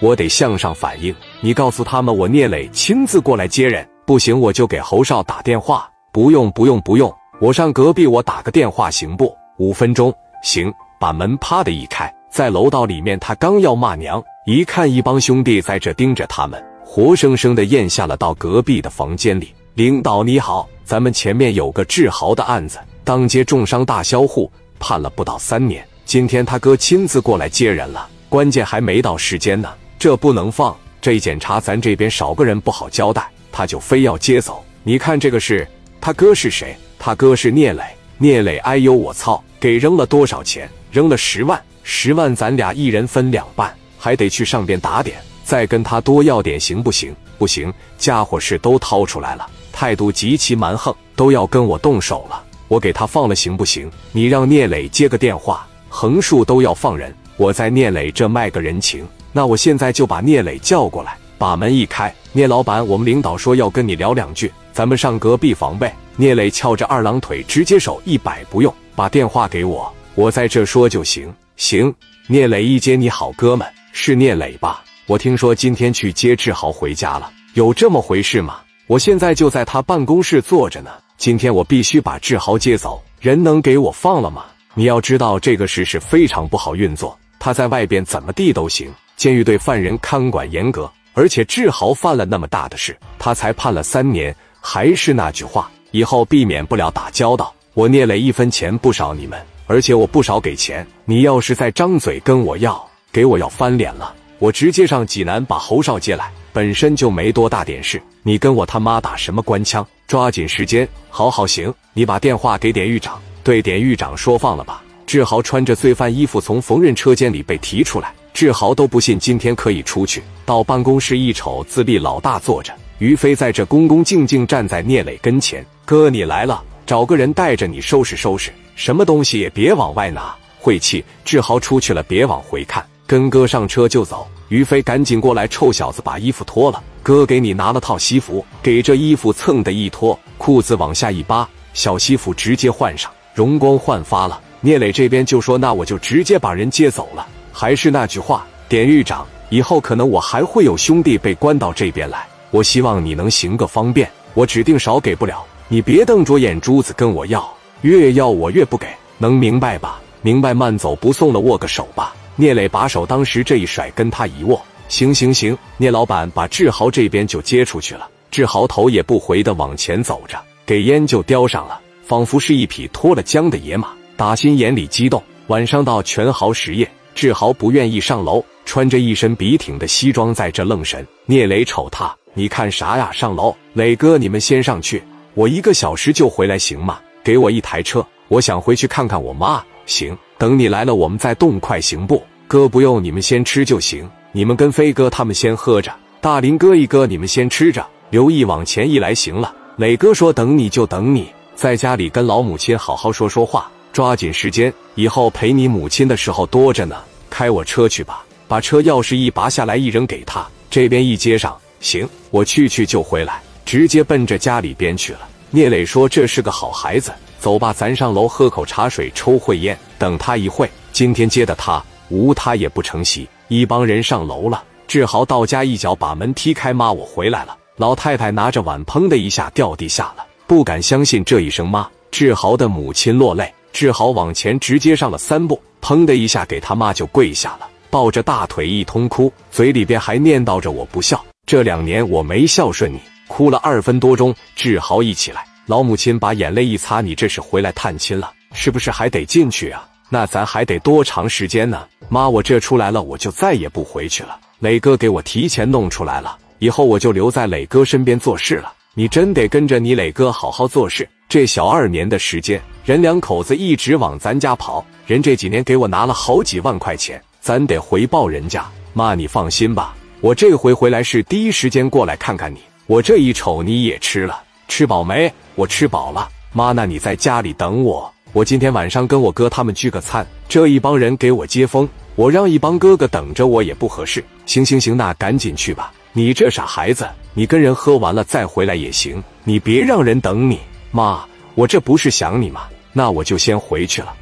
我得向上反映。你告诉他们，我聂磊亲自过来接人。不行，我就给侯少打电话。不用，不用，不用，我上隔壁，我打个电话行不？五分钟，行。把门啪的一开，在楼道里面，他刚要骂娘，一看一帮兄弟在这盯着他们，活生生的咽下了到隔壁的房间里。领导你好，咱们前面有个志豪的案子，当街重伤大销户，判了不到三年。今天他哥亲自过来接人了，关键还没到时间呢，这不能放。这一检查，咱这边少个人不好交代，他就非要接走。你看这个事他哥是谁？他哥是聂磊。聂磊，哎呦我操！给扔了多少钱？扔了十万，十万咱俩一人分两半，还得去上边打点，再跟他多要点行不行？不行，家伙事都掏出来了，态度极其蛮横，都要跟我动手了，我给他放了行不行？你让聂磊接个电话，横竖都要放人，我在聂磊这卖个人情。那我现在就把聂磊叫过来，把门一开，聂老板，我们领导说要跟你聊两句，咱们上隔壁房呗。聂磊翘着二郎腿，直接手一摆，不用，把电话给我。我在这说就行，行。聂磊一接，你好，哥们，是聂磊吧？我听说今天去接志豪回家了，有这么回事吗？我现在就在他办公室坐着呢。今天我必须把志豪接走，人能给我放了吗？你要知道这个事是非常不好运作，他在外边怎么地都行，监狱对犯人看管严格，而且志豪犯了那么大的事，他才判了三年。还是那句话，以后避免不了打交道。我聂磊一分钱不少你们。而且我不少给钱，你要是再张嘴跟我要，给我要翻脸了，我直接上济南把侯少接来。本身就没多大点事，你跟我他妈打什么官腔？抓紧时间，好好行。你把电话给典狱长，对典狱长说放了吧。志豪穿着罪犯衣服从缝纫车间里被提出来，志豪都不信今天可以出去。到办公室一瞅，自立老大坐着，于飞在这恭恭敬敬站在聂磊跟前。哥，你来了，找个人带着你收拾收拾。什么东西也别往外拿，晦气！志豪出去了，别往回看，跟哥上车就走。于飞赶紧过来，臭小子，把衣服脱了。哥给你拿了套西服，给这衣服蹭的一脱，裤子往下一扒，小西服直接换上，容光焕发了。聂磊这边就说：“那我就直接把人接走了。”还是那句话，典狱长，以后可能我还会有兄弟被关到这边来，我希望你能行个方便，我指定少给不了，你别瞪着眼珠子跟我要。越要我越不给，能明白吧？明白，慢走不送了，握个手吧。聂磊把手当时这一甩，跟他一握，行行行。聂老板把志豪这边就接出去了。志豪头也不回的往前走着，给烟就叼上了，仿佛是一匹脱了缰的野马。打心眼里激动。晚上到全豪实业，志豪不愿意上楼，穿着一身笔挺的西装在这愣神。聂磊瞅他，你看啥呀？上楼，磊哥，你们先上去，我一个小时就回来，行吗？给我一台车，我想回去看看我妈。行，等你来了，我们再动快，行不？哥不用，你们先吃就行。你们跟飞哥他们先喝着，大林哥一哥你们先吃着。刘毅往前一来，行了。磊哥说等你就等你，在家里跟老母亲好好说说话，抓紧时间，以后陪你母亲的时候多着呢。开我车去吧，把车钥匙一拔下来一扔给他，这边一接上，行，我去去就回来，直接奔着家里边去了。聂磊说：“这是个好孩子，走吧，咱上楼喝口茶水，抽会烟。等他一会，今天接的他，无他也不成席。”一帮人上楼了。志豪到家一脚把门踢开：“妈，我回来了。”老太太拿着碗，砰的一下掉地下了，不敢相信这一声“妈”。志豪的母亲落泪。志豪往前直接上了三步，砰的一下给他妈就跪下了，抱着大腿一通哭，嘴里边还念叨着：“我不孝，这两年我没孝顺你。”哭了二分多钟，志豪一起来，老母亲把眼泪一擦：“你这是回来探亲了，是不是还得进去啊？那咱还得多长时间呢？”妈，我这出来了，我就再也不回去了。磊哥给我提前弄出来了，以后我就留在磊哥身边做事了。你真得跟着你磊哥好好做事。这小二年的时间，人两口子一直往咱家跑，人这几年给我拿了好几万块钱，咱得回报人家。妈，你放心吧，我这回回来是第一时间过来看看你。我这一瞅，你也吃了，吃饱没？我吃饱了，妈，那你在家里等我。我今天晚上跟我哥他们聚个餐，这一帮人给我接风，我让一帮哥哥等着我也不合适。行行行，那赶紧去吧。你这傻孩子，你跟人喝完了再回来也行，你别让人等你。妈，我这不是想你吗？那我就先回去了。